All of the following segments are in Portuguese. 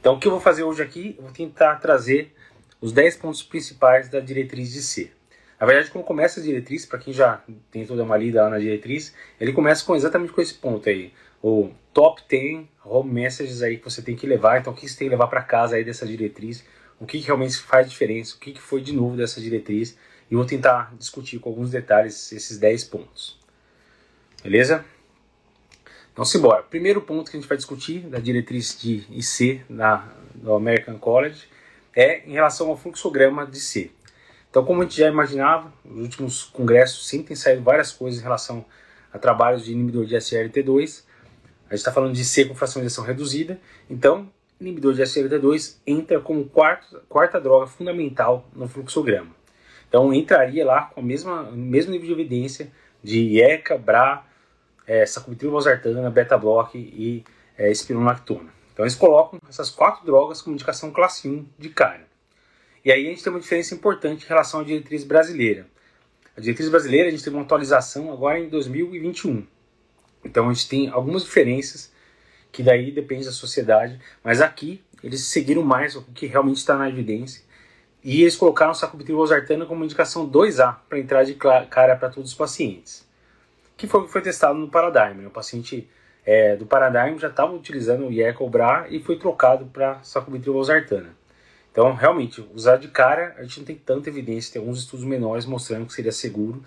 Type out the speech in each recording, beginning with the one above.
Então, o que eu vou fazer hoje aqui, eu vou tentar trazer os 10 pontos principais da diretriz de C. Na verdade, como começa a diretriz, para quem já tem toda uma lida lá na diretriz, ele começa com exatamente com esse ponto aí, o top 10 home messages aí que você tem que levar. Então, o que você tem que levar para casa aí dessa diretriz? O que, que realmente faz diferença? O que, que foi de novo dessa diretriz? E vou tentar discutir com alguns detalhes esses 10 pontos. Beleza? Então, simbora. Primeiro ponto que a gente vai discutir da diretriz de IC do American College é em relação ao fluxograma de C. Então, como a gente já imaginava, nos últimos congressos sempre tem saído várias coisas em relação a trabalhos de inibidor de SLT2. A gente está falando de C com fracionalização reduzida. Então, inibidor de SLT2 entra como quarto, quarta droga fundamental no fluxograma. Então, entraria lá com o mesmo nível de evidência de IECA, BRA, é, sacubitril, valsartana, beta-block e é, espironolactona. Então eles colocam essas quatro drogas como indicação classe 1 de cara. E aí a gente tem uma diferença importante em relação à diretriz brasileira. A diretriz brasileira a gente teve uma atualização agora em 2021. Então a gente tem algumas diferenças que daí depende da sociedade, mas aqui eles seguiram mais o que realmente está na evidência e eles colocaram sacubitril valsartana como indicação 2A para entrar de cara para todos os pacientes que foi o que foi testado no Paradigm. Né? O paciente é, do Paradigm já estava utilizando o IECA-OBRA e foi trocado para sacubitril valsartana. Então, realmente, usar de cara, a gente não tem tanta evidência, tem alguns estudos menores mostrando que seria seguro,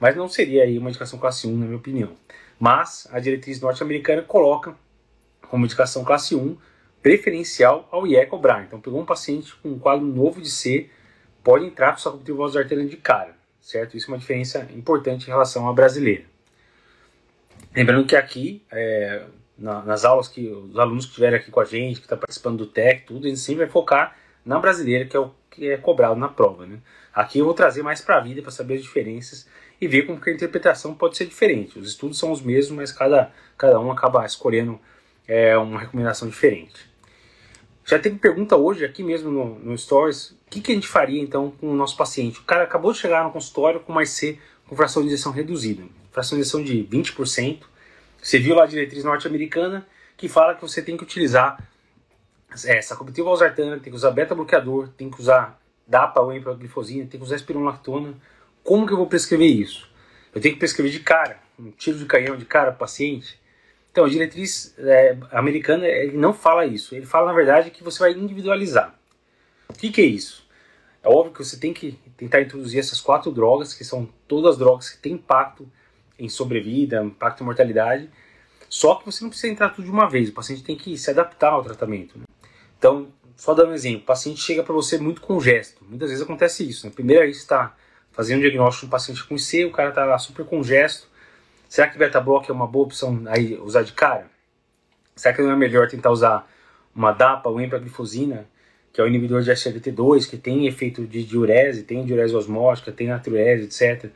mas não seria aí uma indicação classe 1, na minha opinião. Mas a diretriz norte-americana coloca como indicação classe 1 preferencial ao IECA-OBRA. Então, pegou um paciente com um quadro novo de C, pode entrar com sacubitril valsartana de cara, certo? Isso é uma diferença importante em relação à brasileira. Lembrando que aqui, é, na, nas aulas que os alunos que estiverem aqui com a gente, que estão tá participando do TEC, tudo, a gente sempre vai focar na brasileira, que é o que é cobrado na prova. Né? Aqui eu vou trazer mais para a vida, para saber as diferenças e ver como que a interpretação pode ser diferente. Os estudos são os mesmos, mas cada, cada um acaba escolhendo é, uma recomendação diferente. Já teve pergunta hoje aqui mesmo no, no Stories, o que, que a gente faria então com o nosso paciente? O cara acabou de chegar no consultório com mais C com fração de injeção reduzida fracionalização de 20%. Você viu lá a diretriz norte-americana que fala que você tem que utilizar é, sacubitril valsartana, tem que usar beta-bloqueador, tem que usar DAPA ou glifosina, tem que usar espironolactona. Como que eu vou prescrever isso? Eu tenho que prescrever de cara, um tiro de canhão de cara para paciente. Então, a diretriz é, americana ele não fala isso. Ele fala, na verdade, que você vai individualizar. O que, que é isso? É óbvio que você tem que tentar introduzir essas quatro drogas, que são todas as drogas que têm impacto em sobrevida, impacto em mortalidade. Só que você não precisa entrar tudo de uma vez, o paciente tem que se adaptar ao tratamento. Né? Então, só dando um exemplo, o paciente chega para você muito congesto. Muitas vezes acontece isso. Né? Primeiro aí está fazendo um diagnóstico de um paciente com IC, o cara está lá super congesto. Será que beta-block é uma boa opção aí usar de cara? Será que não é melhor tentar usar uma DAPA ou empaglifosina, que é o inibidor de SLT2, que tem efeito de diurese, tem diurese osmótica, tem natriurese, etc.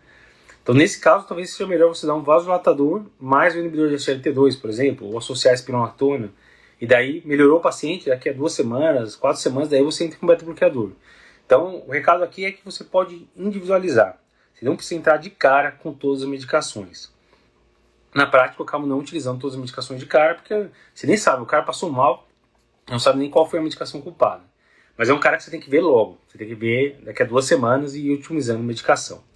Então, nesse caso, talvez seja melhor você dar um vasodilatador mais o inibidor de SLT2, por exemplo, ou associar a e daí melhorou o paciente, daqui a duas semanas, quatro semanas, daí você entra com beta-bloqueador. Então, o recado aqui é que você pode individualizar. Você não precisa entrar de cara com todas as medicações. Na prática, eu acabo não utilizando todas as medicações de cara, porque você nem sabe, o cara passou mal, não sabe nem qual foi a medicação culpada. Mas é um cara que você tem que ver logo. Você tem que ver daqui a duas semanas e ir otimizando a medicação.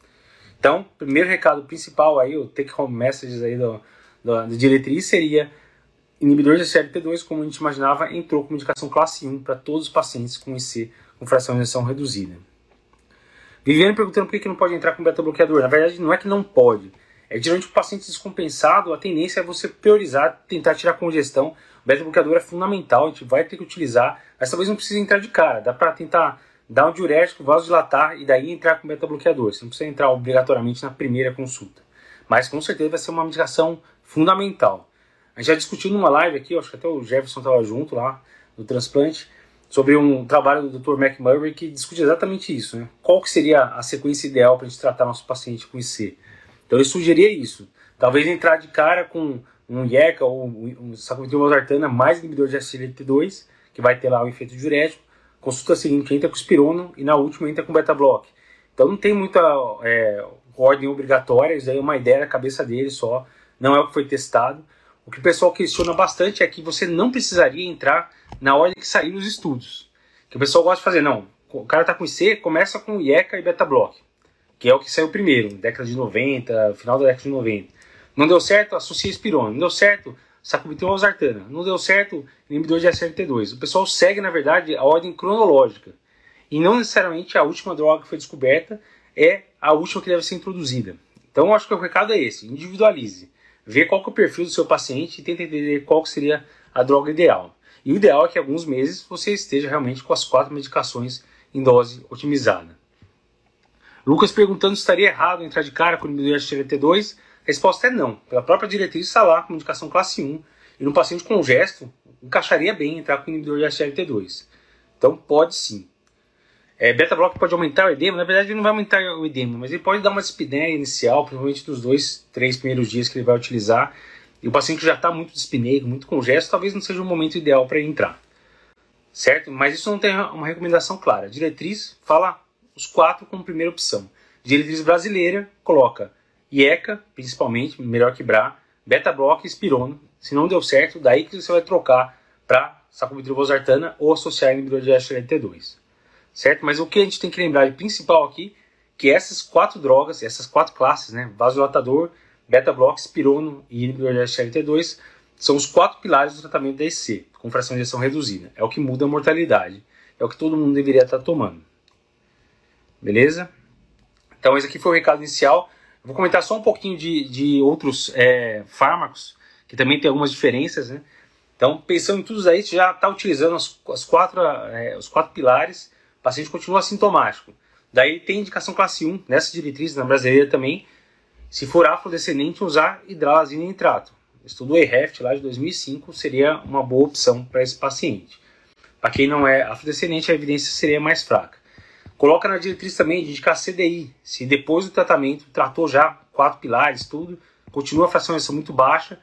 Então, primeiro recado principal aí, o take home messages aí do, do, da diretriz seria inibidor de SLT2, como a gente imaginava, entrou como indicação classe 1 para todos os pacientes com IC com fração de injeção reduzida. Viviane perguntando por que, que não pode entrar com beta-bloqueador. Na verdade, não é que não pode. É geralmente o paciente descompensado, a tendência é você priorizar, tentar tirar congestão. O beta-bloqueador é fundamental, a gente vai ter que utilizar, mas talvez não precise entrar de cara. Dá para tentar dar um diurético, vasodilatar e daí entrar com beta-bloqueador. Você não precisa entrar obrigatoriamente na primeira consulta. Mas com certeza vai ser uma medicação fundamental. A gente já discutiu numa live aqui, acho que até o Jefferson estava junto lá, do transplante, sobre um trabalho do Dr. McMurray que discute exatamente isso. Né? Qual que seria a sequência ideal para a gente tratar nosso paciente com IC? Então ele sugeria isso. Talvez entrar de cara com um IECA ou um sacubitril mais inibidor de SLT2, que vai ter lá o efeito diurético, consulta seguinte entra com espirono e na última entra com beta-block. Então não tem muita é, ordem obrigatória, isso aí é uma ideia da cabeça dele só, não é o que foi testado. o que o pessoal questiona bastante é que você não precisaria entrar na ordem que saíram os estudos. Que o pessoal gosta de fazer, não. O cara está com IC, começa com IECA e beta block, que é o que saiu primeiro, década de 90, final da década de 90. Não deu certo, associa espirona. Não deu certo, sacubitril valsartana. Não deu certo, inibidor de SLT2. O pessoal segue, na verdade, a ordem cronológica. E não necessariamente a última droga que foi descoberta é a última que deve ser introduzida. Então, acho que o recado é esse: individualize. Vê qual é o perfil do seu paciente e tenta entender qual seria a droga ideal. E o ideal é que alguns meses você esteja realmente com as quatro medicações em dose otimizada. Lucas perguntando se estaria errado entrar de cara com o inibidor de SGLT2. A resposta é não. Pela própria diretriz está lá com indicação classe 1. E no paciente com gesto, encaixaria bem entrar com inibidor de SGLT2. Então pode sim. É, beta block pode aumentar o edema, na verdade ele não vai aumentar o edema, mas ele pode dar uma dispneia inicial, provavelmente nos dois, três primeiros dias que ele vai utilizar. E o paciente já está muito dispneico, muito congesto, talvez não seja o momento ideal para entrar. Certo? Mas isso não tem uma recomendação clara. A diretriz fala os quatro como primeira opção. Diretriz brasileira coloca IECA, principalmente, melhor que BRA, beta block e espirono. Se não deu certo, daí que você vai trocar para sacubitril ou associar inibidor de SLT2 certo? Mas o que a gente tem que lembrar de principal aqui, que essas quatro drogas, essas quatro classes, né, vasodilatador, beta-block, espirono e inibidor de SLT2, são os quatro pilares do tratamento da EC, com fração de injeção reduzida. É o que muda a mortalidade. É o que todo mundo deveria estar tomando. Beleza? Então esse aqui foi o recado inicial. Vou comentar só um pouquinho de, de outros é, fármacos, que também tem algumas diferenças, né? Então, pensando em tudo aí, você já está utilizando as, as quatro, é, os quatro pilares paciente continua assintomático. Daí tem indicação classe 1, nessa diretriz, na brasileira também, se for afrodescendente, usar hidralazina e nitrato. Estudo EREFT lá de 2005 seria uma boa opção para esse paciente. Para quem não é afrodescendente, a evidência seria mais fraca. Coloca na diretriz também de indicar CDI. Se depois do tratamento tratou já quatro pilares, tudo, continua a fração muito baixa,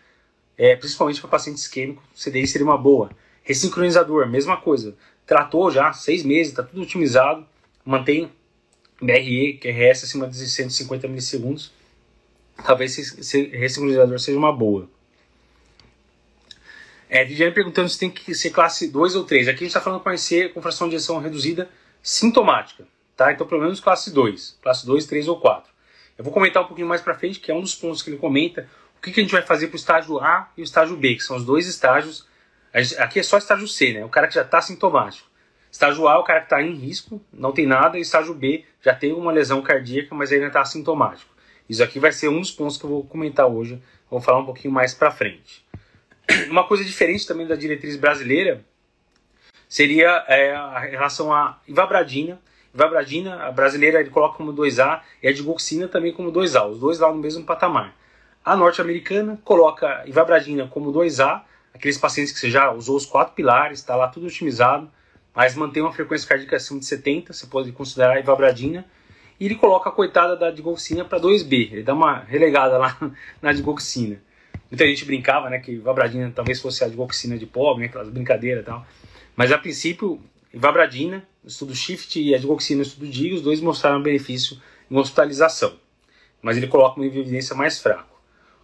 é, principalmente para paciente isquêmico, CDI seria uma boa. Ressincronizador, mesma coisa tratou já seis meses, está tudo otimizado, mantém BRE, QRS acima de 150 milissegundos. Talvez esse ressincronizador seja uma boa. É, Viviane perguntando se tem que ser classe 2 ou 3. Aqui a gente está falando para ser com fração de injeção reduzida sintomática. Tá? Então, pelo menos classe 2. Classe 2, 3 ou 4. Eu vou comentar um pouquinho mais para frente, que é um dos pontos que ele comenta. O que, que a gente vai fazer para o estágio A e o estágio B, que são os dois estágios Aqui é só estágio C, né? O cara que já está sintomático. Estágio A, o cara que está em risco, não tem nada. E estágio B, já tem uma lesão cardíaca, mas ainda está sintomático. Isso aqui vai ser um dos pontos que eu vou comentar hoje. Vou falar um pouquinho mais para frente. Uma coisa diferente também da diretriz brasileira seria é, a relação à ivabradina. Ivabradina, a brasileira, ele coloca como 2A e a digoxina também como 2A, os dois lá no mesmo patamar. A norte-americana coloca ivabradina como 2A aqueles pacientes que você já usou os quatro pilares, está lá tudo otimizado, mas mantém uma frequência cardíaca acima de 70, você pode considerar a ivabradina, e ele coloca a coitada da digoxina para 2B, ele dá uma relegada lá na digoxina. Muita gente brincava, né, que ivabradina talvez fosse a digoxina de pobre, né, aquelas brincadeiras e tal, mas a princípio, ivabradina, no estudo SHIFT e a digoxina no estudo DIG, os dois mostraram benefício em hospitalização, mas ele coloca uma evidência mais fraca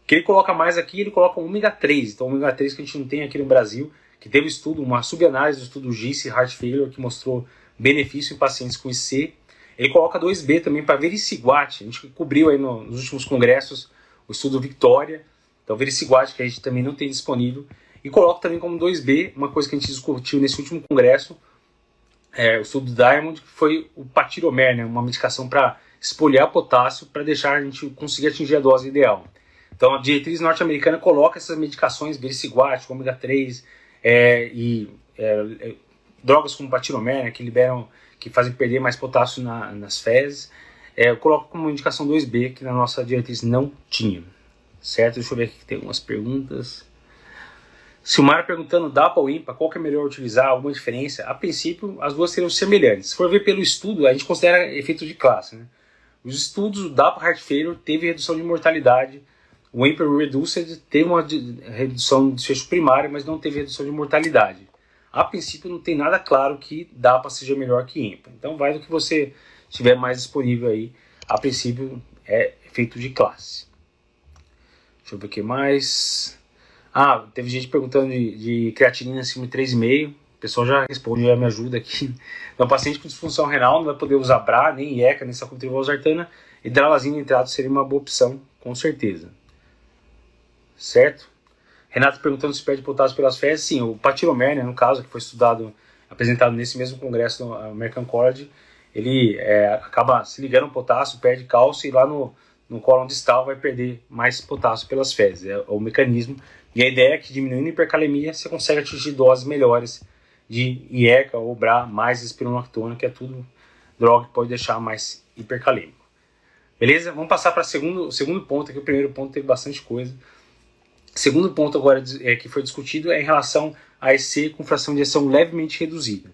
que ele coloca mais aqui, ele coloca o ômega 3. Então, o ômega 3 que a gente não tem aqui no Brasil, que teve estudo, uma subanálise do estudo GIS Heart Failure, que mostrou benefício em pacientes com IC. Ele coloca 2B também para vericiguate. A gente cobriu aí no, nos últimos congressos o estudo Victoria, então vericiguate que a gente também não tem disponível. E coloca também como 2B, uma coisa que a gente discutiu nesse último congresso, é, o estudo Diamond, que foi o patiromer, né, uma medicação para espolhar potássio para deixar a gente conseguir atingir a dose ideal. Então a diretriz norte-americana coloca essas medicações, vericiguate, ômega 3 é, e é, é, drogas como patiromer, né, que liberam, que fazem perder mais potássio na, nas fezes, é, eu coloco como indicação 2B, que na nossa diretriz não tinha. Certo? Deixa eu ver aqui que tem algumas perguntas. Silmar perguntando DAPA ou IMPA, qual que é melhor utilizar, alguma diferença? A princípio, as duas seriam semelhantes. Se for ver pelo estudo, a gente considera efeito de classe. Né? Os estudos do DAPA Heart Failure teve redução de mortalidade o Emperor Reduced teve uma redução de desfecho primário, mas não teve redução de mortalidade. A princípio não tem nada claro que dá para seja melhor que IMPA. Então vai do que você tiver mais disponível aí. A princípio é efeito de classe. Deixa eu ver o que mais. Ah, teve gente perguntando de, de creatinina acima de 3,5. O pessoal já responde, já me ajuda aqui. Então, paciente com disfunção renal não vai poder usar BRA, nem IECA, nem sacubitril valsartana. Hidralazina nitrato seria uma boa opção, com certeza. Certo? Renato perguntando se perde potássio pelas fezes. Sim, o patiromer, né, no caso, que foi estudado, apresentado nesse mesmo congresso do American College, ele é, acaba se ligando ao potássio, perde cálcio e lá no, no cólon distal vai perder mais potássio pelas fezes. É o mecanismo. E a ideia é que diminuindo a hipercalemia você consegue atingir doses melhores de IECA ou BRA mais espironolactona, que é tudo droga que pode deixar mais hipercalêmico. Beleza? Vamos passar para o segundo, ponto, que o primeiro ponto teve bastante coisa. Segundo ponto agora é, que foi discutido é em relação a EC com fração de ação levemente reduzida.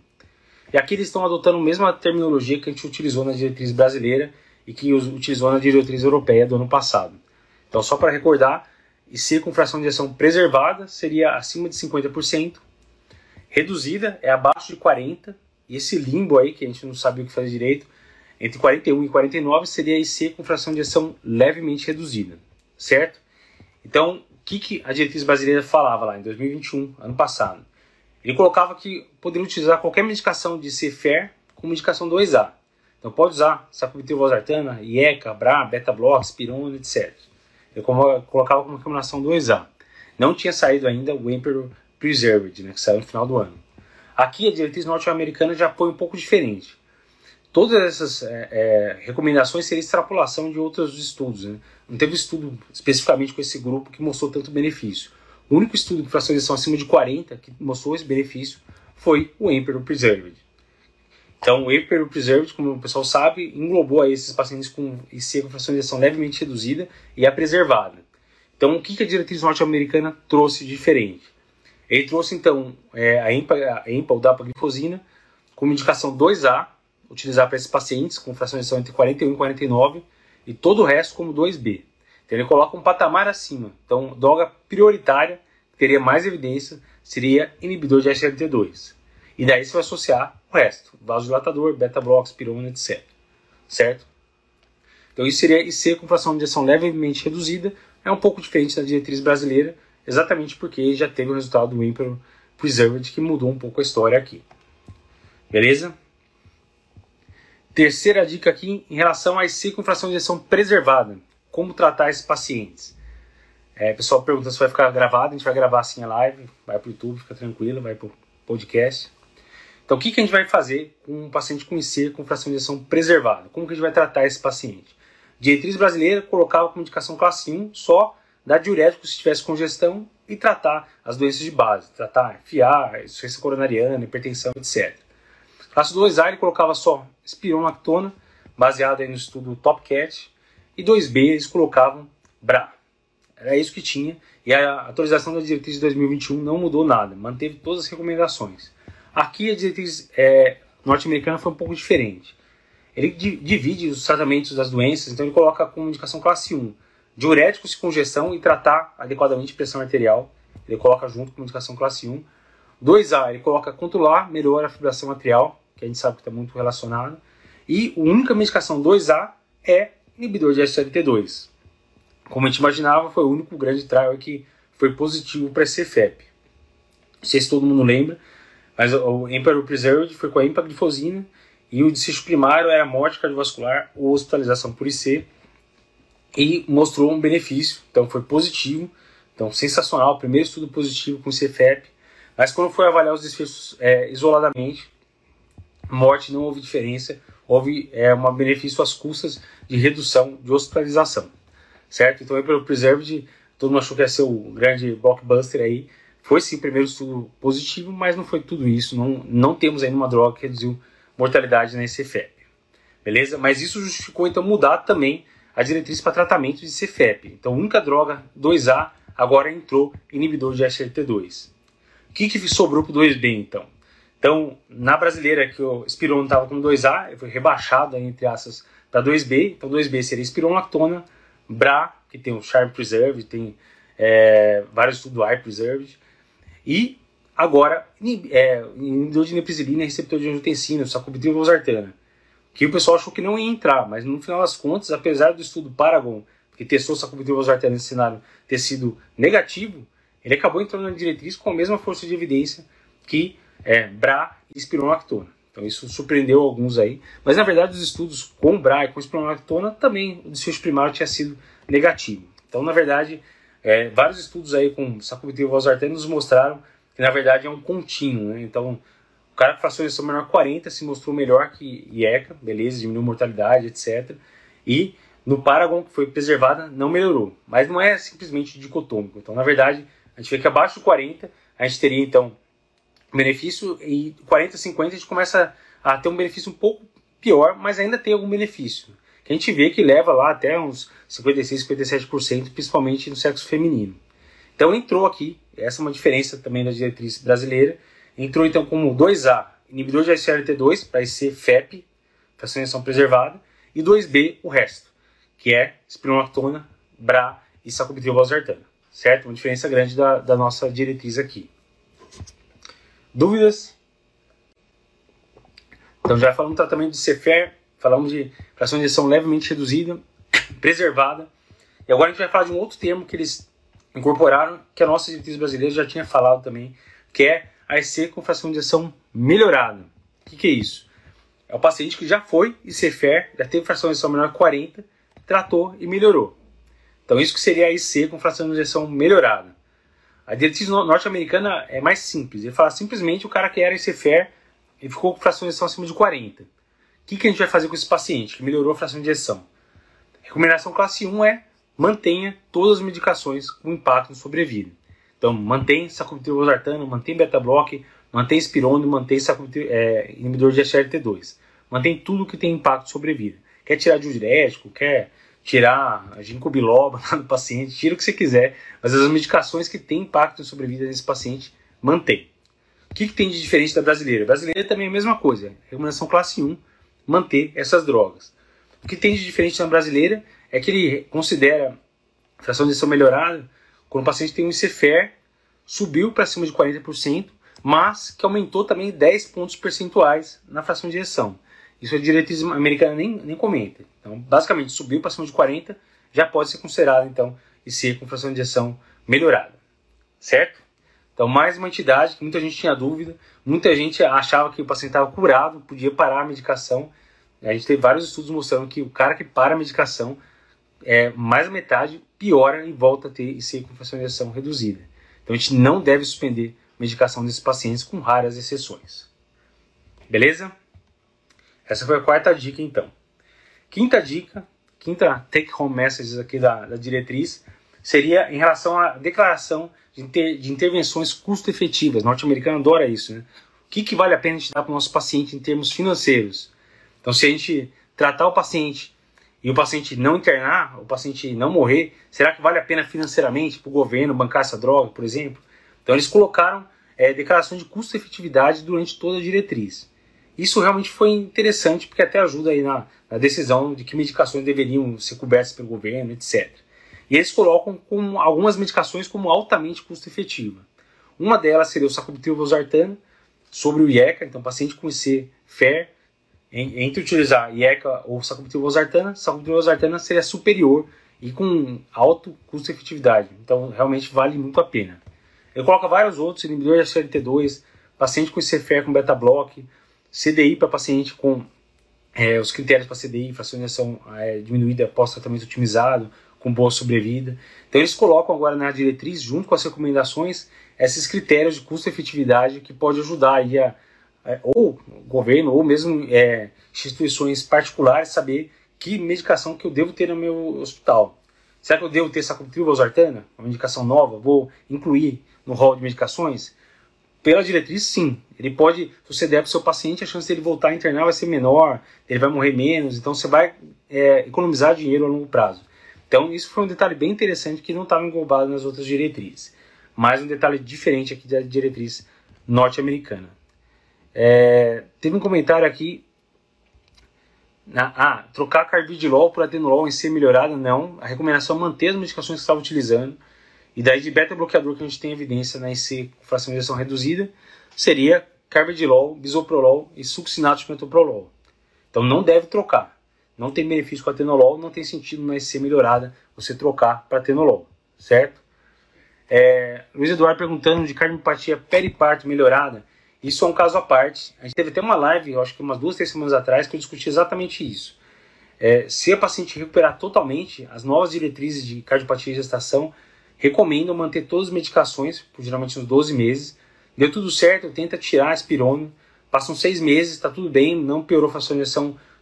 E aqui eles estão adotando a mesma terminologia que a gente utilizou na diretriz brasileira e que utilizou na diretriz europeia do ano passado. Então, só para recordar, Com fração de ação preservada seria acima de 50%, reduzida é abaixo de 40%, e esse limbo aí, que a gente não sabe o que fazer direito, entre 41 e 49 seria IC com fração de ação levemente reduzida, certo? Então, o que, que a diretriz brasileira falava lá em 2021, ano passado? Ele colocava que poderia utilizar qualquer medicação de CFR como medicação 2A. Então pode usar sacubitril valsartana, IECA, BRA, beta-block, aspirona, etc. Ele colocava como recomendação 2A. Não tinha saído ainda o Emperor Preserved, né, que saiu no final do ano. Aqui a diretriz norte-americana já foi um pouco diferente. Todas essas é, é, recomendações seriam extrapolação de outros estudos. Né? Não teve estudo especificamente com esse grupo que mostrou tanto benefício. O único estudo de fracionação acima de 40 que mostrou esse benefício foi o Emperor Preserved. Então, o Emperor Preserved, como o pessoal sabe, englobou aí esses pacientes com IC com fracionação levemente reduzida e a preservada. Então, o que a diretriz norte-americana trouxe de diferente? Ele trouxe, então, é, a EMPA, a EMPA ou dapaglifosina, como indicação 2A, utilizar para esses pacientes com fracionação entre 41 e 49, e todo o resto como 2B. Então ele coloca um patamar acima. Então, droga prioritária, que teria mais evidência, seria inibidor de SLT2. E daí você vai associar o resto, vasodilatador, beta-block, pirona, etc. Certo? Então isso seria IC com fração de ação levemente reduzida, é um pouco diferente da diretriz brasileira, exatamente porque já teve o resultado do Emperor Preserved, que mudou um pouco a história aqui. Beleza? Terceira dica aqui em relação a IC com fração de ação preservada como tratar esses pacientes. É, pessoal pergunta se vai ficar gravado, a gente vai gravar assim a live, vai para o YouTube, fica tranquilo, vai para o podcast. Então, o que, que a gente vai fazer com um paciente com IC com fração de injeção preservada? Como que a gente vai tratar esse paciente? Diretriz brasileira colocava como indicação classe 1 só dar diurético se tivesse congestão e tratar as doenças de base, tratar FIA, insuficiência coronariana, hipertensão, etc. Classe 2A ele colocava só espironolactona, baseado aí no estudo TopCat, e 2B eles colocavam BRA. Era isso que tinha. E a atualização da diretriz de 2021 não mudou nada, manteve todas as recomendações. Aqui a diretriz é, norte-americana foi um pouco diferente. Ele divide os tratamentos das doenças, então ele coloca como indicação classe 1 diuréticos e congestão e tratar adequadamente pressão arterial. Ele coloca junto com indicação classe 1. 2A, ele coloca controlar melhor a fibração arterial, que a gente sabe que está muito relacionado. E a única medicação 2A é inibidor de SLT2. Como a gente imaginava, foi o único grande trial que foi positivo para CFEP. Não sei se todo mundo lembra, mas o Emperor Preserved foi com a empaglifosina e o desfecho primário era morte cardiovascular ou hospitalização por IC e mostrou um benefício, então foi positivo, então sensacional, primeiro estudo positivo com CFEP, mas quando foi avaliar os desfechos é, isoladamente, morte não houve diferença, houve é, um benefício às custas de redução de hospitalização, certo? Então, pelo Preserved, todo mundo achou que ia ser o grande blockbuster aí, foi sim primeiro estudo positivo, mas não foi tudo isso, não, não temos ainda uma droga que reduziu mortalidade na CFEP, beleza? Mas isso justificou então mudar também a diretriz para tratamento de CFEP. Então, única droga 2A agora entrou inibidor de SLT2. O que, que sobrou para o 2B então? Então, na brasileira, que o Spiron estava com 2A, foi rebaixado, entre aspas, para 2B. Então, 2B seria Spironolactona, BRA, que tem o Charm Preserve, tem é, vários estudos do Eye Preserve. E agora, é, inibidor de e receptor de angiotensina, sacubitril valsartana. Que o pessoal achou que não ia entrar, mas no final das contas, apesar do estudo Paragon, que testou sacubitril valsartana nesse cenário, ter sido negativo, ele acabou entrando na diretriz com a mesma força de evidência que é, BRA e espironolactona. Então isso surpreendeu alguns aí, mas na verdade os estudos com BRA e com espironolactona também o desfecho primário tinha sido negativo. Então na verdade é, vários estudos aí com sacubitril valsartano nos mostraram que na verdade é um contínuo, né? Então o cara com fração de ejeção menor 40 se mostrou melhor que IECA, beleza, diminuiu mortalidade, etc. E no Paragon, que foi preservada, não melhorou. Mas não é simplesmente dicotômico. Então, na verdade, a gente vê que abaixo do 40, a gente teria então benefício, e 40, 50 a gente começa a ter um benefício um pouco pior, mas ainda tem algum benefício. Que a gente vê que leva lá até uns 56, 57%, principalmente no sexo feminino. Então entrou aqui, essa é uma diferença também da diretriz brasileira, entrou então como 2A, inibidor de SRT2 para esse FEP, fração preservada, e 2B o resto, que é espironolactona, BRA e sacubitril valsartana certo? Uma diferença grande da, da nossa diretriz aqui. Dúvidas? Então já falamos tratamento de CFR, falamos de fração de injeção levemente reduzida, preservada. E agora a gente vai falar de um outro termo que eles incorporaram, que a nossa diretriz brasileira já tinha falado também, que é a EC com fração de injeção melhorada. O que, que é isso? É o paciente que já foi ICFR, já teve fração de injeção menor que 40, tratou e melhorou. Então isso que seria a IC com fração de injeção melhorada. A diretriz norte-americana é mais simples. Ele fala simplesmente o cara que era ICFR e ficou com fração de injeção acima de 40. O que, que a gente vai fazer com esse paciente que melhorou a fração de injeção? recomendação classe 1 é mantenha todas as medicações com impacto na sobrevida. Então, mantém sacubitril valsartano, mantém beta-block, mantém espirone, mantém é, inibidor de SRT2. Mantém tudo que tem impacto sobre vida. Quer tirar diurético, quer tirar a ginkgo biloba do paciente, tira o que você quiser, mas as medicações que têm impacto na sobrevida desse paciente, mantém. O que, que tem de diferente da brasileira? A brasileira também é a mesma coisa, recomendação classe 1, manter essas drogas. O que tem de diferente na brasileira é que ele considera fração de injeção melhorada quando o paciente tem um ICFR, subiu para cima de 40%, mas que aumentou também 10 pontos percentuais na fração de injeção. Isso a diretriz americana nem, nem comenta. Então, basicamente, subiu para cima de 40, já pode ser considerado, então, IC com fração de injeção melhorada. Certo? Então, mais uma entidade que muita gente tinha dúvida, muita gente achava que o paciente estava curado, podia parar a medicação. A gente tem vários estudos mostrando que o cara que para a medicação, é, mais da metade piora e volta a ter IC com injeção reduzida. Então, a gente não deve suspender medicação desses pacientes, com raras exceções. Beleza? Essa foi a quarta dica, então. Quinta dica, quinta take-home message aqui da, da, diretriz, seria em relação à declaração de, inter, de intervenções custo-efetivas. Norte-americano adora isso, né? O que, que vale a pena a gente dar para o nosso paciente em termos financeiros? Então, se a gente tratar o paciente e o paciente não internar, o paciente não morrer, será que vale a pena financeiramente para o governo bancar essa droga, por exemplo? Então, eles colocaram é, declaração de custo-efetividade durante toda a diretriz. Isso realmente foi interessante porque até ajuda aí na, na decisão de que medicações deveriam ser cobertas pelo governo, etc. E eles colocam com algumas medicações como altamente custo-efetiva. Uma delas seria o sacubitril valsartano sobre o IECA, então paciente com IC FER, entre utilizar IECA ou sacubitril valsartana, sacubitril valsartana seria superior e com alto custo-efetividade. Então realmente vale muito a pena. Ele coloca vários outros, inibidor de SLT2, paciente com IC-FER com beta-block, CDI para paciente com é, os critérios para CDI, fracionação é, diminuída pós-tratamento otimizado, com boa sobrevida. Então eles colocam agora na diretriz, junto com as recomendações, esses critérios de custo-efetividade que pode ajudar aí a, a, ou governo ou mesmo é, instituições particulares saber que medicação que eu devo ter no meu hospital. Será que eu devo ter sacubitril valsartana, uma medicação nova? Vou incluir no rol de medicações? pela diretriz, sim. Ele pode, se você der para o seu paciente, a chance dele voltar a internar vai ser menor, ele vai morrer menos, então você vai é, economizar dinheiro a longo prazo. Então, isso foi um detalhe bem interessante que não estava englobado nas outras diretrizes. Mais um detalhe diferente aqui da diretriz norte-americana. É, teve um comentário aqui. Na, ah, trocar carbidilol por atenolol em ser melhorado? Não. A recomendação é manter as medicações que estava utilizando. E daí de beta-bloqueador que a gente tem evidência na IC com fracionalização reduzida seria carbidilol, bisoprolol e succinato de metoprolol. Então não deve trocar. Não tem benefício com a tenolol, não tem sentido na IC melhorada você trocar para tenolol, certo? É, Luiz Eduardo perguntando de cardiopatia periparto melhorada. Isso é um caso à parte. A gente teve até uma live, acho que umas duas, três semanas atrás, que eu discuti exatamente isso. É, se a paciente recuperar totalmente, as novas diretrizes de cardiopatia e gestação recomendam manter todas as medicações, por geralmente uns 12 meses. Deu tudo certo, tenta tirar a espirônio. Passam seis meses, está tudo bem, não piorou a fração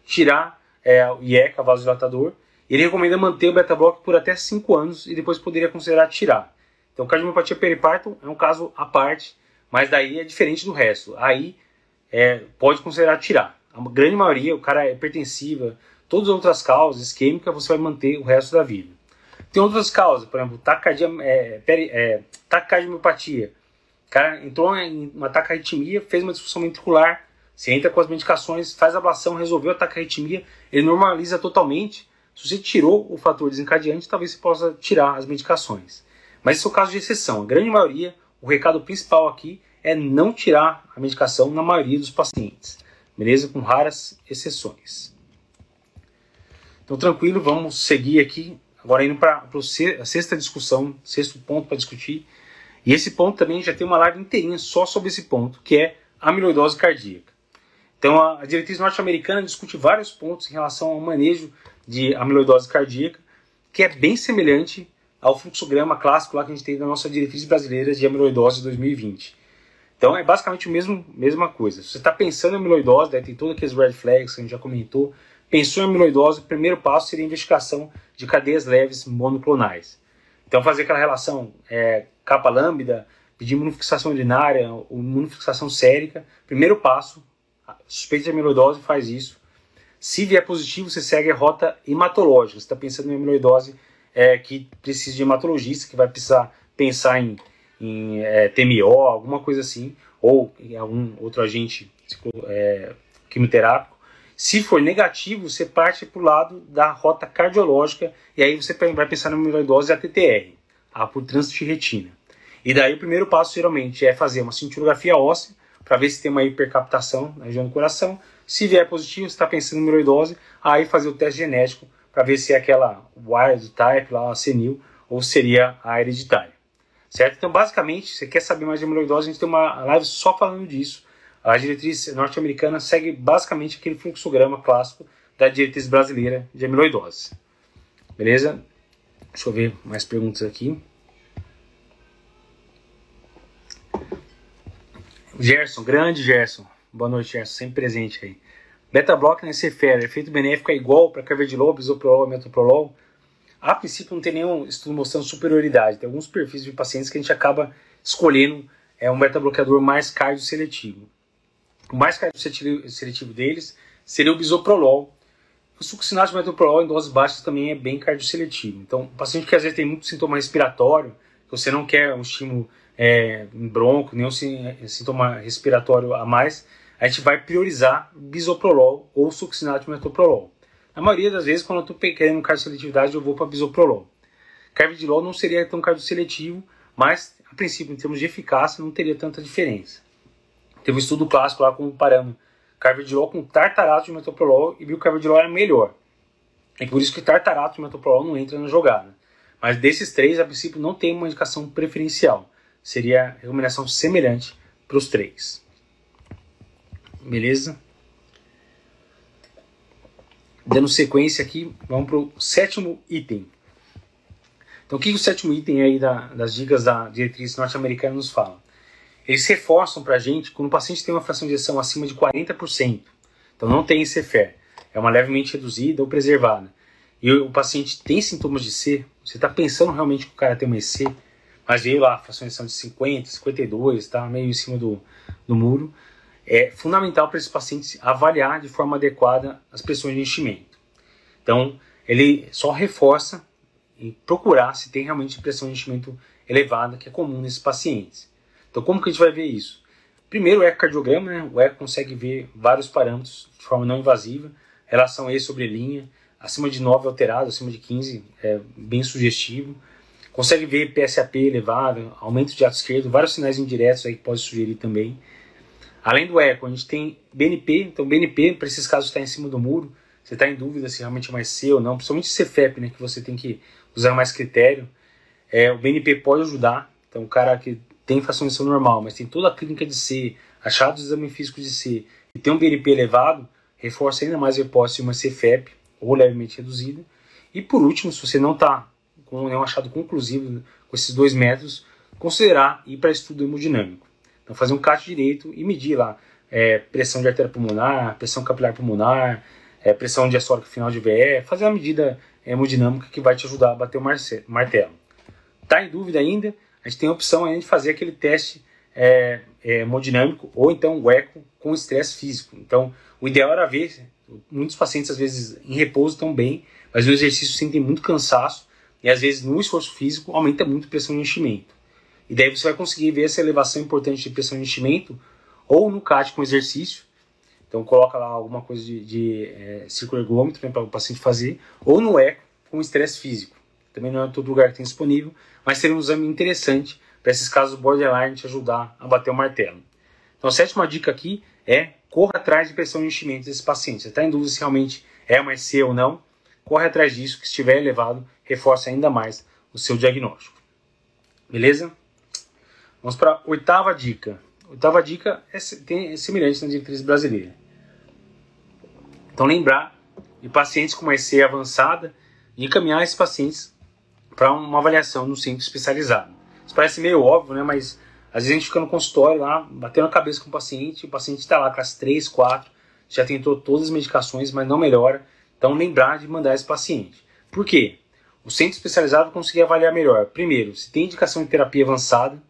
tirar é, IECA, vasodilatador. Ele recomenda manter o beta-block por até 5 anos e depois poderia considerar tirar. Então, cardiomiopatia periparto é um caso à parte, mas daí é diferente do resto. Aí é, pode considerar tirar. A grande maioria, o cara é hipertensiva, todas as outras causas, isquêmica, você vai manter o resto da vida. Tem outras causas, por exemplo, taquicardia, é, peri, é. O cara entrou em uma tacarritmia, fez uma disfunção ventricular, você entra com as medicações, faz ablação, resolveu a tacarritmia, ele normaliza totalmente. Se você tirou o fator desencadeante, talvez você possa tirar as medicações. Mas esse é o caso de exceção. A grande maioria, o recado principal aqui é não tirar a medicação na maioria dos pacientes. Beleza? Com raras exceções. Então, tranquilo, vamos seguir aqui. Agora indo para a sexta discussão, sexto ponto para discutir. E esse ponto também já tem uma live inteirinha só sobre esse ponto, que é amiloidose cardíaca. Então, a, a diretriz norte-americana discute vários pontos em relação ao manejo de amiloidose cardíaca, que é bem semelhante ao fluxograma clássico lá que a gente tem da nossa diretriz brasileira de amiloidose 2020. Então é basicamente a mesma coisa. Se você está pensando em amiloidose, daí tem todos aqueles red flags que a gente já comentou. Pensou em amiloidose, o primeiro passo seria a investigação de cadeias leves monoclonais. Então fazer aquela relação é, capa lambda, pedir imunofixação urinária, ou imunofixação sérica. Primeiro passo, suspeita de amiloidose, faz isso. Se vier positivo, você segue a rota hematológica. Você está pensando em amiloidose é, que precisa de hematologista, que vai precisar pensar em, em é, TMO, alguma coisa assim, ou em algum outro agente é, quimioterápico. Se for negativo, você parte para o lado da rota cardiológica e aí você vai pensar na amiloidose ATTR, a por trânsito de retina. E daí o primeiro passo geralmente é fazer uma cintilografia óssea para ver se tem uma hipercaptação na região do coração. Se vier positivo, está pensando em amiloidose, aí fazer o teste genético para ver se é aquela wild type, lá, senil, ou seria a hereditária. Certo? Então, basicamente, você quer saber mais de amiloidose, a gente tem uma live só falando disso. A diretriz norte-americana segue basicamente aquele fluxograma clássico da diretriz brasileira de amiloidose. Beleza? Deixa eu ver mais perguntas aqui. Gerson, grande Gerson. Boa noite, Gerson, sempre presente aí. Beta block na Cefera, efeito benéfico é igual para carvedilol, bisoprolol e metoprolol? A princípio não tem nenhum estudo mostrando superioridade. Tem alguns perfis de pacientes que a gente acaba escolhendo é um beta-bloqueador mais cardioseletivo. O mais cardioseletivo deles seria o bisoprolol. O succinato de metoprolol em doses baixas também é bem cardioseletivo. Então, o paciente que às vezes tem muito sintoma respiratório, que você não quer um estímulo é, bronco, nenhum sintoma respiratório a mais, a gente vai priorizar bisoprolol ou succinato de metoprolol. Na maioria das vezes, quando eu estou querendo cardioseletividade, eu vou para bisoprolol. Carvedilol não seria tão cardioseletivo, mas a princípio, em termos de eficácia, não teria tanta diferença. Teve um estudo clássico lá comparando carvedilol com tartarato de metoprolol e viu que o carvedilol era melhor. É por isso que tartarato de metoprolol não entra na jogada. Mas desses três, a princípio, não tem uma indicação preferencial. Seria recomendação semelhante para os três. Beleza? Dando sequência aqui, vamos para o sétimo item. Então, o que o sétimo item aí da, das dicas da diretriz norte-americana nos fala? Eles reforçam para a gente quando o paciente tem uma fração de ejeção acima de 40%. Então, não tem CFR. É uma levemente reduzida ou preservada. E o paciente tem sintomas de C, você está pensando realmente que o cara tem uma EC, mas veio lá, de ejeção de 50, 52, está meio em cima do, do muro é fundamental para esse paciente avaliar de forma adequada as pressões de enchimento. Então, ele só reforça em procurar se tem realmente pressão de enchimento elevada, que é comum nesses pacientes. Então, como que a gente vai ver isso? Primeiro, o ecocardiograma, né? o eco consegue ver vários parâmetros de forma não invasiva, relação E sobre linha, acima de 9 alterado, acima de 15 é bem sugestivo. Consegue ver PSAP elevado, aumento de ato esquerdo, vários sinais indiretos aí que pode sugerir também. Além do eco, a gente tem BNP. Então, BNP, para esses casos, está em cima do muro. Você está em dúvida se realmente é mais C ou não, principalmente CFEP, né, que você tem que usar mais critério. É, o BNP pode ajudar. Então, o cara que tem fração normal, mas tem toda a clínica de C, achado do exame físico de C e tem um BNP elevado, reforça ainda mais a hipótese de uma CFEP ou levemente reduzida. E por último, se você não está com nenhum achado conclusivo com esses dois métodos, considerar ir para estudo hemodinâmico. Então, fazer um CAT direito e medir lá é, pressão de artéria pulmonar, pressão capilar pulmonar, é, pressão diastólica final de VE, fazer uma medida hemodinâmica que vai te ajudar a bater o martelo. Está em dúvida ainda? A gente tem a opção ainda de fazer aquele teste é, é, hemodinâmico ou então o eco com estresse físico. Então, o ideal era ver, muitos pacientes às vezes em repouso estão bem, mas no exercício sentem muito cansaço e às vezes no esforço físico aumenta muito a pressão de enchimento. E daí você vai conseguir ver essa elevação importante de pressão de enchimento ou no CAT com exercício. Então coloca lá alguma coisa de, de é, ergômetro né, para o paciente fazer, ou no eco com estresse físico. Também não é todo lugar que tem disponível, mas seria um exame interessante para esses casos borderline te ajudar a bater o martelo. Então a sétima dica aqui é corra atrás de pressão de enchimento desse paciente. Você está em dúvida se realmente é uma EC ou não, corre atrás disso, que estiver elevado, reforça ainda mais o seu diagnóstico. Beleza? Vamos para a oitava dica. Oitava dica é, tem, é semelhante na diretriz brasileira. Então, lembrar de pacientes com uma EC avançada e encaminhar esses pacientes para uma avaliação no centro especializado. Isso parece meio óbvio, né? mas às vezes a gente fica no consultório lá, batendo a cabeça com o paciente, o paciente está lá com as 3, 4, já tentou todas as medicações, mas não melhora. Então, lembrar de mandar esse paciente. Por quê? O centro especializado vai conseguir avaliar melhor. Primeiro, se tem indicação de terapia avançada,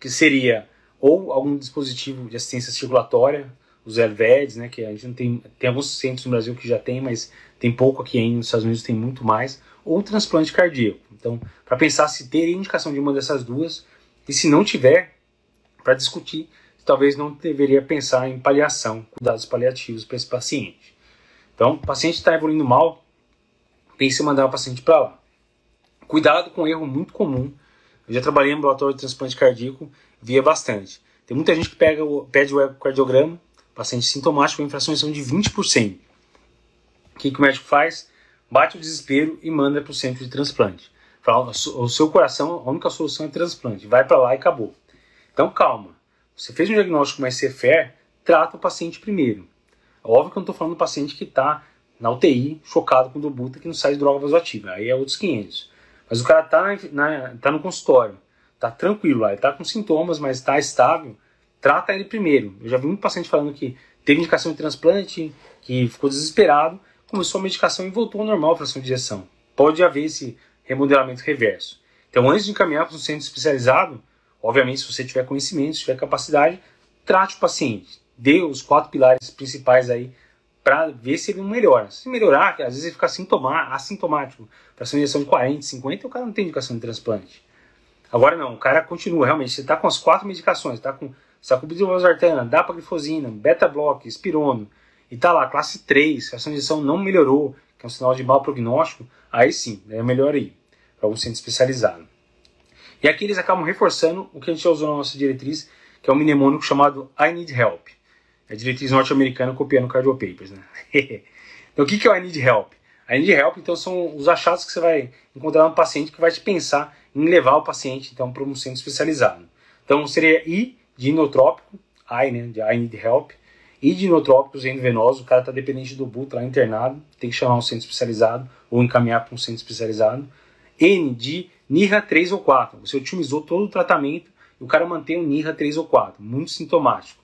que seria ou algum dispositivo de assistência circulatória, os LVEDs, né, que a gente não tem, tem alguns centros no Brasil que já tem, mas tem pouco aqui ainda, nos Estados Unidos tem muito mais, ou transplante cardíaco. Então, para pensar se teria indicação de uma dessas duas, e se não tiver, para discutir, talvez não deveria pensar em paliação, cuidados paliativos para esse paciente. Então, o paciente está evoluindo mal, pense em mandar o paciente para lá. Cuidado com um erro muito comum. Eu já trabalhei em ambulatório de transplante cardíaco, via bastante. Tem muita gente que pega o, pede o ecocardiograma, paciente sintomático com infração de 20%. O que, que o médico faz? Bate o desespero e manda para o centro de transplante. Fala, o seu coração, a única solução é transplante. Vai para lá e acabou. Então calma. Você fez um diagnóstico mais CFR, trata o paciente primeiro. Óbvio que eu não estou falando do paciente que está na UTI, chocado com dobuta, que não sai de droga vasoativa. Aí é outros 500. Mas o cara está tá no consultório, está tranquilo lá, ele está com sintomas, mas está estável, trata ele primeiro. Eu já vi um paciente falando que teve indicação de transplante, que ficou desesperado, começou a medicação e voltou ao normal a fração de injeção. Pode haver esse remodelamento reverso. Então, antes de encaminhar para um centro especializado, obviamente, se você tiver conhecimento, se tiver capacidade, trate o paciente. Dê os quatro pilares principais aí para ver se ele não melhora. Se melhorar, às vezes ele fica sintoma, assintomático, para uma injeção de 40, 50, o cara não tem indicação de transplante. Agora não, o cara continua, realmente, você está com as quatro medicações, está com sacubitril/valsartana, dapaglifosina, beta-block, espirono, e está lá, classe 3, a sua injeção não melhorou, que é um sinal de mau prognóstico, aí sim, é melhor ir para um centro especializado. E aqui eles acabam reforçando o que a gente já usou na nossa diretriz, que é um mnemônico chamado I Need Help. É a diretriz norte-americana copiando o Cardio Papers. Né? então, o que é o I Need Help? I Need Help, então, são os achados que você vai encontrar no paciente que vai te pensar em levar o paciente então, para um centro especializado. Então, seria I de inotrópico, I, né, de I Need Help, I de inotrópicos endovenosos, o cara está dependente do buto lá internado, tem que chamar um centro especializado ou encaminhar para um centro especializado. N de NIRA 3 ou 4, você otimizou todo o tratamento e o cara mantém o NIRA 3 ou 4, muito sintomático.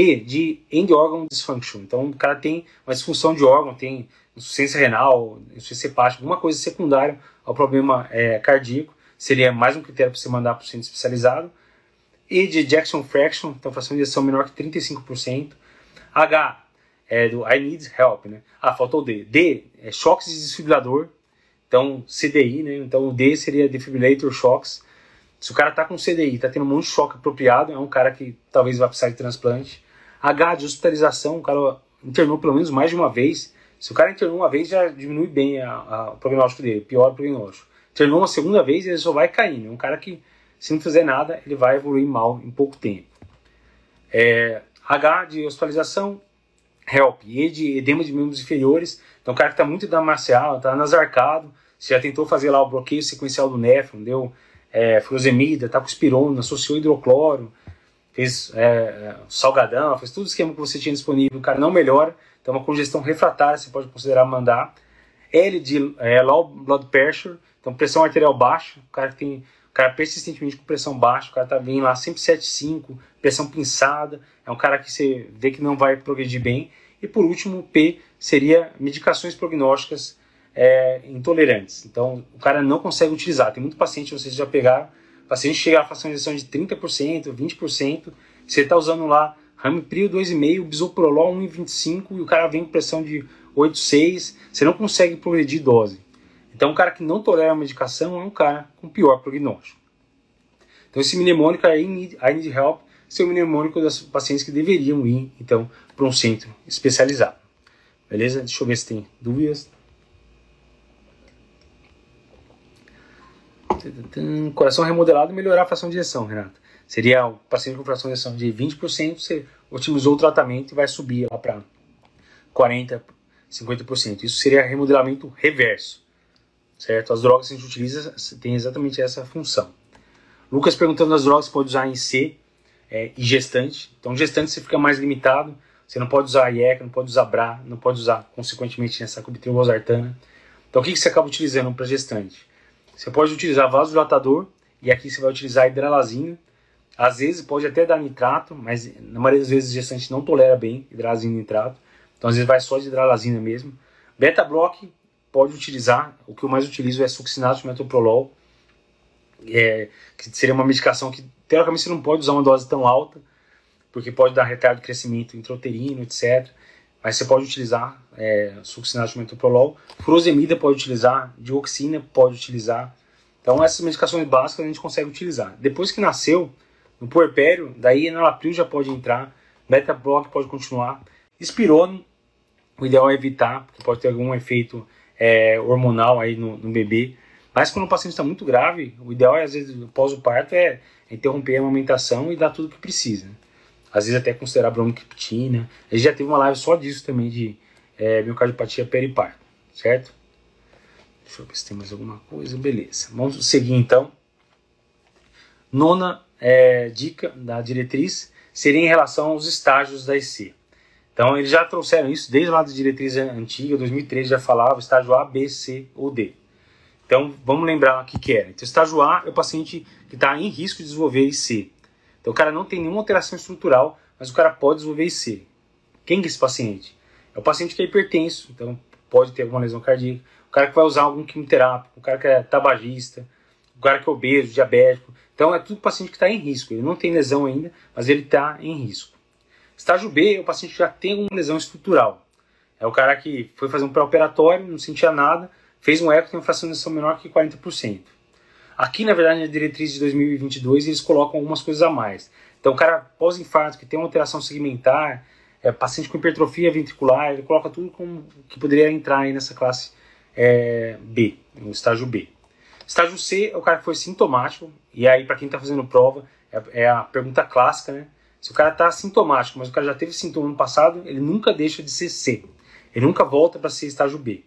E de end organ dysfunction. Então o cara tem uma disfunção de órgão, tem insuficiência renal, insuficiência hepática, alguma coisa secundária ao problema é, cardíaco. Seria mais um critério para você mandar para o centro especializado. E de ejection fraction, então fração de ejeção menor que 35%. H é do I need help, né? Ah, faltou o D. D é choques de desfibrilador. Então, CDI, né? Então o D seria defibrillator shocks. Se o cara tá com CDI, tá tendo um monte de choque apropriado, é um cara que talvez vá precisar de transplante. H de hospitalização, o cara internou pelo menos mais de uma vez. Se o cara internou uma vez, já diminui bem a, a, o prognóstico dele, pior o prognóstico. Internou uma segunda vez, ele só vai cair. É um cara que, se não fizer nada, ele vai evoluir mal em pouco tempo. É, H de hospitalização, HELP. E de edema de membros inferiores. Então, o cara que está muito edema marcial, está nasarcado, você já tentou fazer lá o bloqueio sequencial do néfron, deu é, furosemida, está com espirona, associou hidrocloro, fez é, salgadão, fez tudo o esquema que você tinha disponível, o cara não melhora, então uma congestão refratária você pode considerar mandar. L de é, low blood pressure, então pressão arterial baixa, o cara tem o cara persistentemente com pressão baixa, o cara tá vindo lá sempre 7,5, pressão pinçada, é um cara que você vê que não vai progredir bem. E por último, P seria medicações prognósticas é, intolerantes. Então, o cara não consegue utilizar. Tem muito paciente, vocês já pegaram, paciente chega uma injeção de 30%, 20%, você está usando lá Ramipril 2,5, Bisoprolol 1,25 e o cara vem com pressão de 8,6, você não consegue progredir dose. Então, um cara que não tolera a medicação é um cara com pior prognóstico. Então, esse mnemônico aí, I need help, é o mnemônico das pacientes que deveriam ir, então, para um centro especializado. Beleza? Deixa eu ver se tem dúvidas. Coração remodelado e melhorar a fração de ejeção, Renato. Seria o paciente com fração de ejeção de 20%, você otimizou o tratamento e vai subir lá para 40%, 50%. Isso seria remodelamento reverso. Certo? As drogas que a gente utiliza têm exatamente essa função. Lucas perguntando as drogas pode usar em C é, e gestante. Então, gestante você fica mais limitado. Você não pode usar IECA, não pode usar BRA, não pode usar, consequentemente, essa cubitril valsartana. Então, o que, que você acaba utilizando para gestante? Você pode utilizar vasodilatador, e aqui você vai utilizar hidralazina. Às vezes pode até dar nitrato, mas na maioria das vezes o gestante não tolera bem hidralazina e nitrato. Então, às vezes vai só de hidralazina mesmo. Beta-block pode utilizar, o que eu mais utilizo é succinato de metoprolol, é, que seria uma medicação que teoricamente você não pode usar uma dose tão alta, porque pode dar retardo de crescimento intrauterino, etc. Mas você pode utilizar é, succinato de metoprolol, furosemida pode utilizar, dioxina pode utilizar. Então essas medicações básicas a gente consegue utilizar. Depois que nasceu, no puerpério, daí enalapril já pode entrar, beta-block pode continuar, espirone, o ideal é evitar, porque pode ter algum efeito é, hormonal aí no, no bebê. Mas quando o paciente está muito grave, o ideal é, às vezes, após o parto, é interromper a amamentação e dar tudo que precisa. Às vezes até considerar bromocriptina. A gente já teve uma live só disso também, de é, miocardiopatia periparto, certo? Deixa eu ver se tem mais alguma coisa. Beleza. Vamos seguir então. Nona é, dica da diretriz seria em relação aos estágios da IC. Então eles já trouxeram isso desde lá da diretriz antiga, 2013 já falava estágio A, B, C ou D. Então, vamos lembrar o que, que era. Então, estágio A é o paciente que está em risco de desenvolver IC. Então, o cara não tem nenhuma alteração estrutural, mas o cara pode desenvolver IC. Quem que é esse paciente? É o paciente que é hipertenso, então pode ter alguma lesão cardíaca. O cara que vai usar algum quimioterápico, o cara que é tabagista, o cara que é obeso, diabético. Então, é tudo paciente que está em risco. Ele não tem lesão ainda, mas ele está em risco. Estágio B é o paciente que já tem alguma lesão estrutural. É o cara que foi fazer um pré-operatório, não sentia nada, fez um eco tem uma fração de menor que 40%. Aqui, na verdade, na diretriz de 2022, eles colocam algumas coisas a mais. Então, o cara pós-infarto, que tem uma alteração segmentar, é, paciente com hipertrofia ventricular, ele coloca tudo como que poderia entrar aí nessa classe é, B, no estágio B. Estágio C é o cara que foi sintomático, e aí, para quem está fazendo prova, é, é, a pergunta clássica, né? Se o cara está sintomático, mas o cara já teve sintoma no passado, ele nunca deixa de ser C. Ele nunca volta para ser estágio B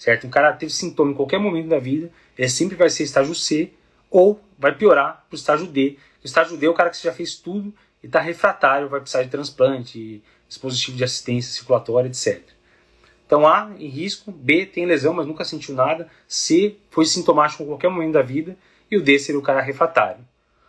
certo? Um cara teve sintoma em qualquer momento da vida, ele sempre vai ser estágio C ou vai piorar para o estágio D. O estágio D é o cara que já fez tudo e está refratário, vai precisar de transplante, dispositivo de assistência circulatória, etc. Então A, em risco, B, tem lesão, mas nunca sentiu nada, C, foi sintomático em qualquer momento da vida, e o D seria o cara refratário.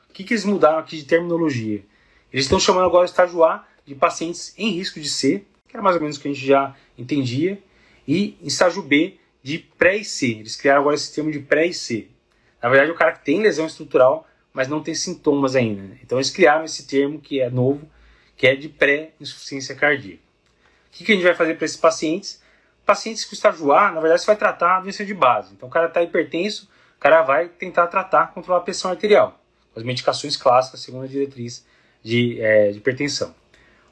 O que, que eles mudaram aqui de terminologia? Eles estão chamando agora o estágio A de pacientes em risco de C, que era mais ou menos o que a gente já entendia, e estágio B de pré-IC. Eles criaram agora esse termo de pré-IC. Na verdade, o cara que tem lesão estrutural, mas não tem sintomas ainda. Né? Então, eles criaram esse termo que é novo, que é de pré-insuficiência cardíaca. O que, que a gente vai fazer para esses pacientes? Pacientes estágio A, na verdade, você vai tratar a doença de base. Então, o cara está hipertenso, o cara vai tentar tratar, controlar a pressão arterial, com as medicações clássicas, segundo a diretriz de, é, de hipertensão.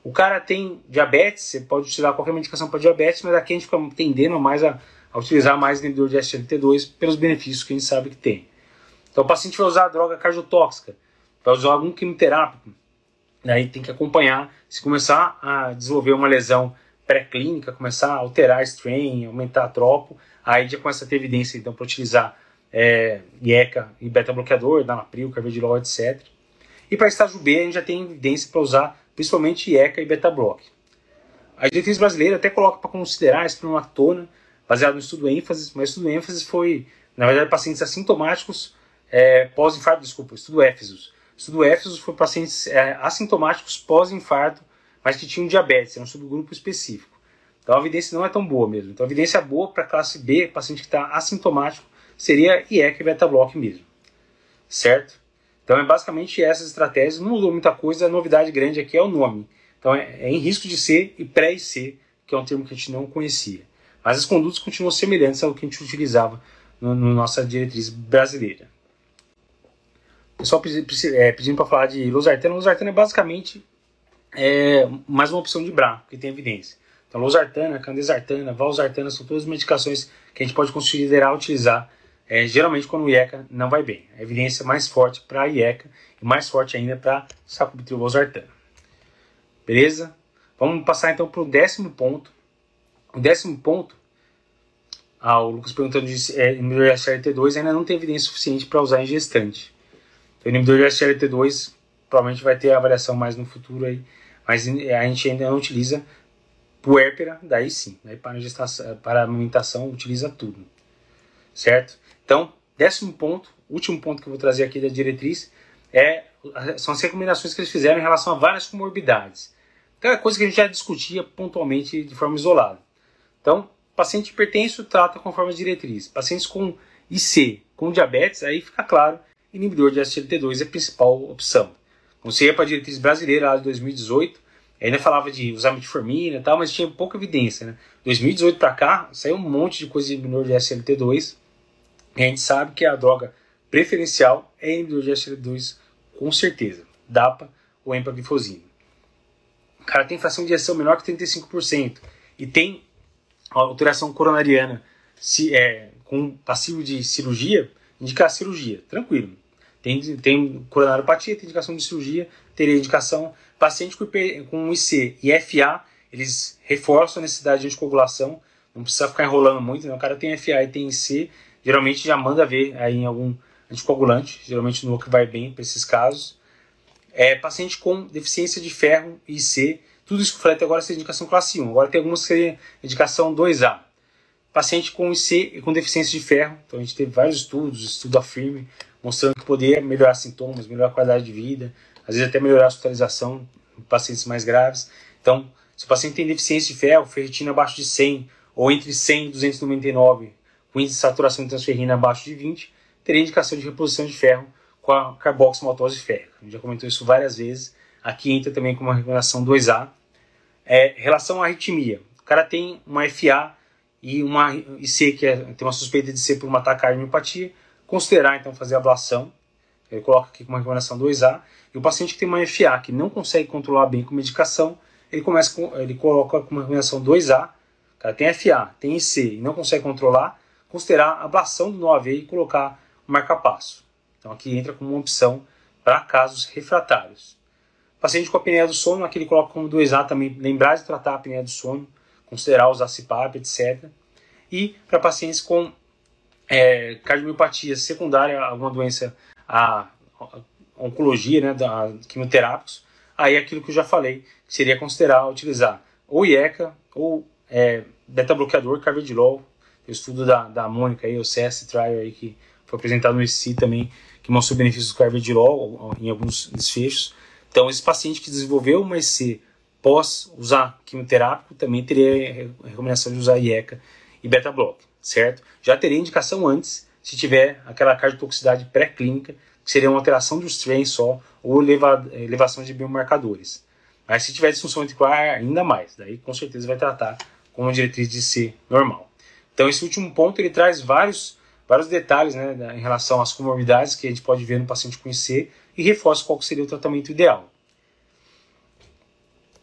O cara tem diabetes, você pode utilizar qualquer medicação para diabetes, mas aqui a gente fica tendendo mais a a utilizar mais inibidor de SGLT2 pelos benefícios que a gente sabe que tem. Então o paciente vai usar droga cardiotóxica, vai usar algum quimioterápico, aí tem que acompanhar. Se começar a desenvolver uma lesão pré-clínica, começar a alterar strain, aumentar a tropo, aí já começa a ter evidência então para utilizar é, IECA e beta-bloqueador, Danapril, carvedilol, etc. E para estágio B, a gente já tem evidência para usar principalmente IECA e beta-block. A diretriz brasileira até coloca para considerar a espronolactona, baseado no estudo ênfase, mas o estudo ênfase foi, na verdade, pacientes assintomáticos é, pós-infarto, desculpa, estudo Éfesos. Estudo Éfesos foi pacientes é, assintomáticos pós-infarto, mas que tinham diabetes, é um subgrupo específico. Então a evidência não é tão boa mesmo. Então a evidência boa para classe B, paciente que está assintomático, seria IECA e beta-block mesmo. Certo? Então é basicamente essas estratégias. Não mudou muita coisa, a novidade grande aqui é o nome. Então é, é em risco de C e pré-IC, que é um termo que a gente não conhecia. Mas as condutas continuam semelhantes ao que a gente utilizava na no, no nossa diretriz brasileira. Pessoal é, pedindo para falar de losartana. Losartana é basicamente é, mais uma opção de BRA, que tem evidência. Então, losartana, candesartana, valsartana são todas medicações que a gente pode considerar utilizar é, geralmente quando o IECA não vai bem. A evidência mais forte para a IECA e mais forte ainda para sacubitril valsartana. Beleza? Vamos passar então para o décimo ponto. O décimo ponto, ah, o Lucas perguntando de é, inibidor de SLT2 ainda não tem evidência suficiente para usar em gestante. Então, o inibidor de SLT2 provavelmente vai ter avaliação mais no futuro aí, mas a gente ainda não utiliza puérpera, daí sim, daí para, gestação, para amamentação utiliza tudo, certo? Então, décimo ponto, último ponto que eu vou trazer aqui da diretriz, é, são as recomendações que eles fizeram em relação a várias comorbidades. Aquela coisa que a gente já discutia pontualmente de forma isolada. Então, paciente hipertenso trata conforme a diretriz. Pacientes com IC, com diabetes, aí fica claro, inibidor de SGLT2 é a principal opção. Ia para a diretriz brasileira lá de 2018, ainda falava de usar metformina e tal, mas tinha pouca evidência. Né? 2018 para cá, saiu um monte de coisa de inibidor de SLT2 e a gente sabe que a droga preferencial é inibidor de SLT2 com certeza, DAPA ou empaglifosina. O cara tem fração de injeção menor que 35% e tem alteração coronariana se, é, com passivo de cirurgia, indicar cirurgia, tranquilo. Tem, tem coronariopatia, tem indicação de cirurgia, teria indicação. Paciente com, com IC e FA, eles reforçam a necessidade de anticoagulação, não precisa ficar enrolando muito, né? o cara tem FA e tem IC, geralmente já manda ver aí em algum anticoagulante, geralmente no que vai bem para esses casos. É, paciente com deficiência de ferro e IC, tudo isso que eu falei até agora é indicação classe 1. Agora tem algumas que seriam indicação 2A. Paciente com IC com deficiência de ferro, então a gente teve vários estudos, estudo afirme, mostrando que poderia melhorar sintomas, melhorar a qualidade de vida, às vezes até melhorar a hospitalização em pacientes mais graves. Então, se o paciente tem deficiência de ferro, ferritina abaixo de 100, ou entre 100 e 299, com índice de saturação de transferrina abaixo de 20, teria indicação de reposição de ferro com a carboximaltose férrica. A gente já comentou isso várias vezes. Aqui entra também com uma recomendação 2A. É, relação à arritmia. O cara tem uma FA e uma IC que é, tem uma suspeita de ser por uma taquardiopatia, considerar então fazer ablação. Ele coloca aqui com uma recomendação 2A. E o paciente que tem uma FA que não consegue controlar bem com medicação, ele começa com, ele coloca com uma recomendação 2A. O cara tem FA, tem IC e não consegue controlar, considerar ablação do nó AV e colocar marca-passo. Então aqui entra como uma opção para casos refratários. Paciente com apneia do sono, aqui ele coloca como 2A também, lembrar de tratar a apneia do sono, considerar usar CPAP, etc. E para pacientes com é, cardiomiopatia secundária alguma doença, a, a oncologia, né, da quimioterápicos, aí é aquilo que eu já falei, seria considerar utilizar ou IECA ou é, beta-bloqueador, carvedilol, o estudo da, da Mônica aí, o CS Trial aí, que foi apresentado no ESC também, que mostrou benefícios do carvedilol em alguns desfechos. Então, esse paciente que desenvolveu uma EC pós usar quimioterápico também teria recomendação de usar IECA e beta-block certo? Já teria indicação antes, se tiver aquela cardiotoxicidade pré-clínica, que seria uma alteração dos trens só, ou eleva, elevação de biomarcadores. Mas se tiver disfunção ventricular, ainda mais. Daí com certeza vai tratar com uma diretriz de C normal. Então esse último ponto ele traz vários, vários detalhes né, em relação às comorbidades que a gente pode ver no paciente com IC e reforça qual seria o tratamento ideal.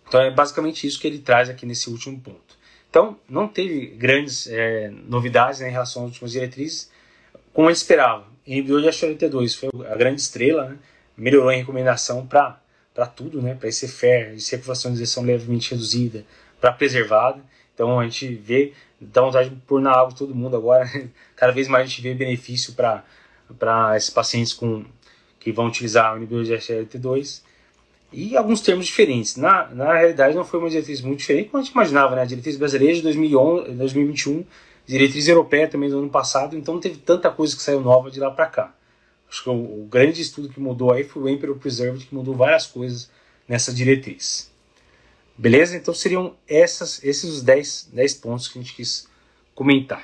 Então é basicamente isso que ele traz aqui nesse último ponto. Então, não teve grandes é, novidades né, em relação às últimas diretrizes, como eu esperava. Inibidor de HLT2 foi a grande estrela, né? melhorou em recomendação para tudo, né? para fair, circulação de injeção levemente reduzida, para preservada. Então, a gente vê dá vontade de pôr na água todo mundo agora. Cada vez mais a gente vê benefício para esses pacientes com, que vão utilizar de SGLT2 e alguns termos diferentes. Na, na realidade, não foi uma diretriz muito diferente como a gente imaginava, né? A diretriz brasileira de 2011, 2021, diretriz europeia também do ano passado, então não teve tanta coisa que saiu nova de lá para cá. Acho que o, o, grande estudo que mudou aí foi o Emperor Preserved, que mudou várias coisas nessa diretriz. Beleza? Então seriam essas, esses os 10, 10 pontos que a gente quis comentar.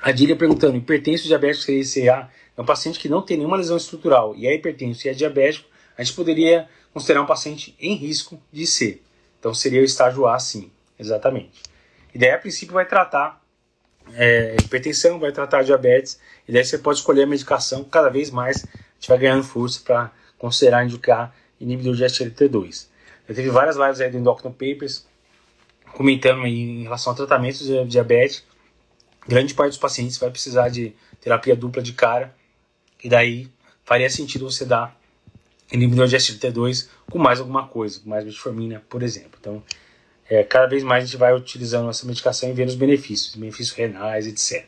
A Dília perguntando: hipertenso diabético CA é um paciente que não tem nenhuma lesão estrutural e é hipertenso e é diabético, a gente poderia considerar um paciente em risco de ser. Então seria o estágio A, sim, exatamente. E daí, a princípio, vai tratar é, hipertensão, vai tratar diabetes, e daí você pode escolher a medicação. Cada vez mais a gente vai ganhando força para considerar indicar inibidor de SGLT2. Já teve várias lives aí do Endocrino Papers comentando em relação a tratamentos de diabetes. Grande parte dos pacientes vai precisar de terapia dupla de cara, e daí faria sentido você dar inibidor de SGLT2 com mais alguma coisa, com mais metformina, por exemplo. Então, é, cada vez mais a gente vai utilizando essa medicação e vendo os benefícios, benefícios renais, etc.